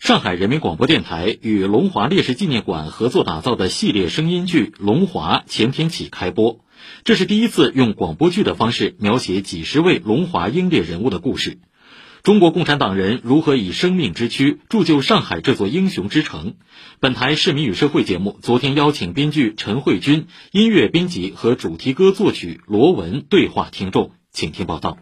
上海人民广播电台与龙华烈士纪念馆合作打造的系列声音剧《龙华》前天起开播。这是第一次用广播剧的方式描写几十位龙华英烈人物的故事。中国共产党人如何以生命之躯铸就上海这座英雄之城？本台市民与社会节目昨天邀请编剧陈慧君、音乐编辑和主题歌作曲罗文对话听众，请听报道。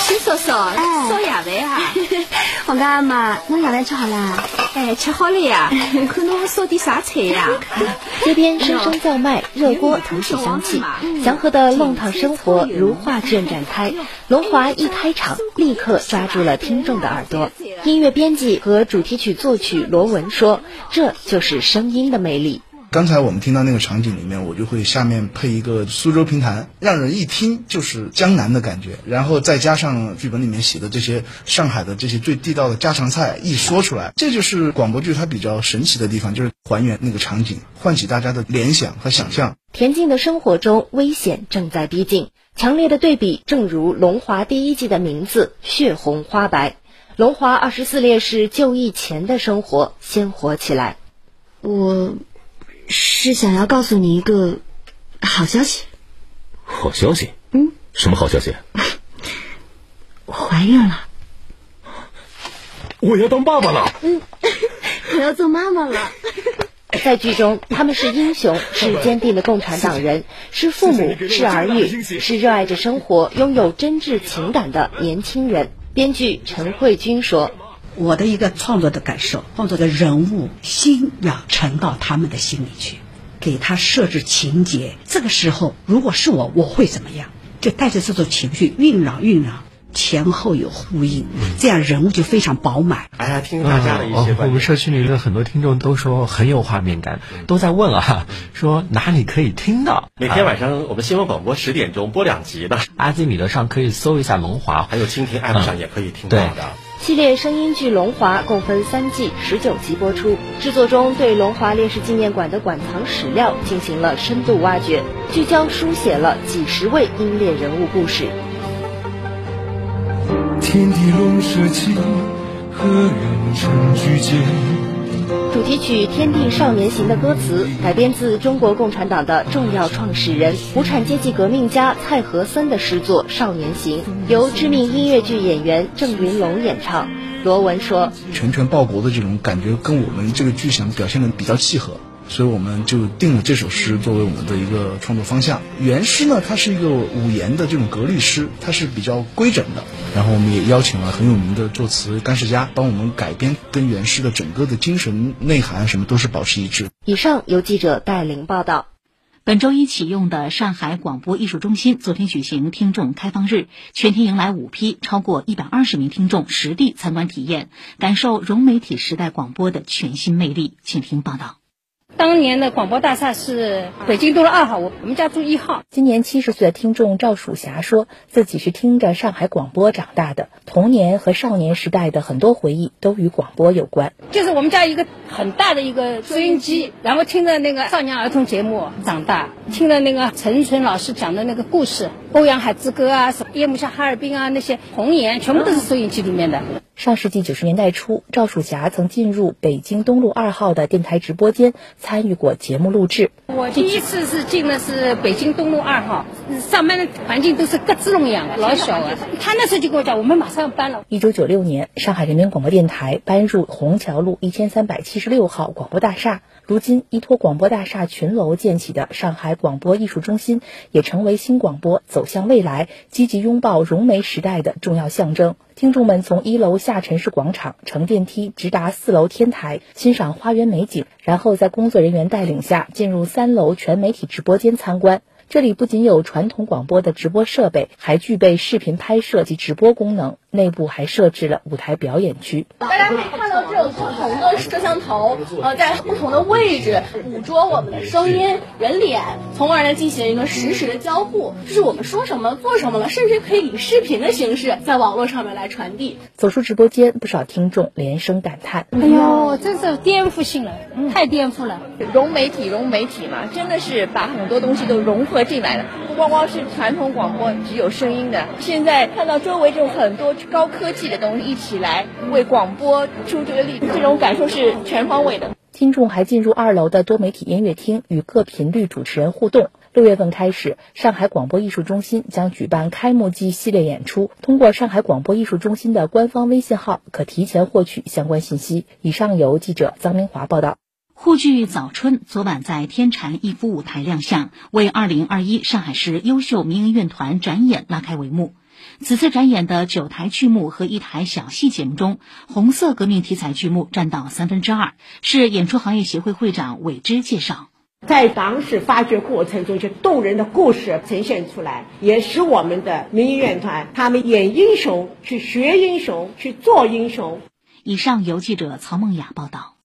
新嫂嫂，烧夜饭啊！王家阿妈，侬夜饭吃好啦？哎，吃好了呀。看侬烧点啥菜呀？街边声声叫卖，热锅腾起香气，祥和的弄堂生活如画卷展开。龙华一开场，立刻抓住了听众的耳朵。音乐编辑和主题曲作曲罗文说：“这就是声音的魅力。”刚才我们听到那个场景里面，我就会下面配一个苏州评弹，让人一听就是江南的感觉，然后再加上剧本里面写的这些上海的这些最地道的家常菜，一说出来，这就是广播剧它比较神奇的地方，就是还原那个场景，唤起大家的联想和想象。田静的生活中，危险正在逼近，强烈的对比，正如《龙华》第一季的名字“血红花白”。龙华二十四烈士就义前的生活鲜活起来。我。是想要告诉你一个好消息。好消息？嗯，什么好消息？我怀孕了。我要当爸爸了。嗯，我要做妈妈了。在剧中，他们是英雄，是坚定的共产党人，是父母，是儿女，是热爱着生活、拥有真挚情感的年轻人。编剧陈慧君说。我的一个创作的感受，创作的人物心要沉到他们的心里去，给他设置情节。这个时候，如果是我，我会怎么样？就带着这种情绪酝酿酝酿，前后有呼应，这样人物就非常饱满。哎呀，听大家的一些我们社区里的很多听众都说很有画面感，都在问啊，说哪里可以听到？每天晚上我们新闻广播十点钟播两集的，阿基米德上可以搜一下龙华，还有蜻蜓 App 上也可以听到的。系列声音剧《龙华》共分三季，十九集播出。制作中对龙华烈士纪念馆的馆藏史料进行了深度挖掘，聚焦书写了几十位英烈人物故事。天地龙蛇起，何人成居间？主题曲《天地少年行》的歌词改编自中国共产党的重要创始人、无产阶级革命家蔡和森的诗作《少年行》，由知名音乐剧演员郑云龙演唱。罗文说：“拳拳报国的这种感觉，跟我们这个剧想表现的比较契合。”所以我们就定了这首诗作为我们的一个创作方向。原诗呢，它是一个五言的这种格律诗，它是比较规整的。然后我们也邀请了很有名的作词干事家帮我们改编，跟原诗的整个的精神内涵什么都是保持一致。以上由记者戴玲报道。本周一启用的上海广播艺术中心昨天举行听众开放日，全天迎来五批超过一百二十名听众实地参观体验，感受融媒体时代广播的全新魅力。请听报道。当年的广播大厦是北京东路二号，我我们家住一号。今年七十岁的听众赵曙霞说自己是听着上海广播长大的，童年和少年时代的很多回忆都与广播有关。就是我们家一个很大的一个收音机，然后听着那个少年儿童节目长大，听了那个陈纯老师讲的那个故事，《欧阳海之歌》啊，什么《夜幕下哈尔滨》啊，那些红颜全部都是收音机里面的。上世纪九十年代初，赵曙霞曾进入北京东路二号的电台直播间，参与过节目录制。我第一次是进的是北京东路二号，上班的环境都是咯吱笼一样的，老小啊。他那时候就跟我讲，我们马上要搬了。一九九六年，上海人民广播电台搬入虹桥路一千三百七十六号广播大厦。如今，依托广播大厦群楼建起的上海广播艺术中心，也成为新广播走走向未来、积极拥抱融媒时代的重要象征。听众们从一楼下沉式广场乘电梯直达四楼天台，欣赏花园美景，然后在工作人员带领下进入三楼全媒体直播间参观。这里不仅有传统广播的直播设备，还具备视频拍摄及直播功能。内部还设置了舞台表演区。大家可以看到这种不同的摄像头，呃，在不同的位置捕捉我们的声音、人脸，从而呢进行一个实时的交互，就是我们说什么、做什么了，甚至可以以视频的形式在网络上面来传递。走出直播间，不少听众连声感叹：“哎呦，真是颠覆性了，太颠覆了！融媒体，融媒体嘛，真的是把很多东西都融合进来了，不光光是传统广播只有声音的，现在看到周围就很多高科技的东西一起来为广播出这个力，这种感受是全方位的。”听众还进入二楼的多媒体音乐厅与各频率主持人互动。六月份开始，上海广播艺术中心将举办开幕季系列演出。通过上海广播艺术中心的官方微信号，可提前获取相关信息。以上由记者臧明华报道。沪剧《早春》昨晚在天蟾逸夫舞台亮相，为2021上海市优秀民营院团展演拉开帷幕。此次展演的九台剧目和一台小戏节目中，红色革命题材剧目占到三分之二。是演出行业协会会长韦之介绍，在党史发掘过程中，就动人的故事呈现出来，也使我们的民营院团他们演英雄、去学英雄、去做英雄。以上由记者曹梦雅报道。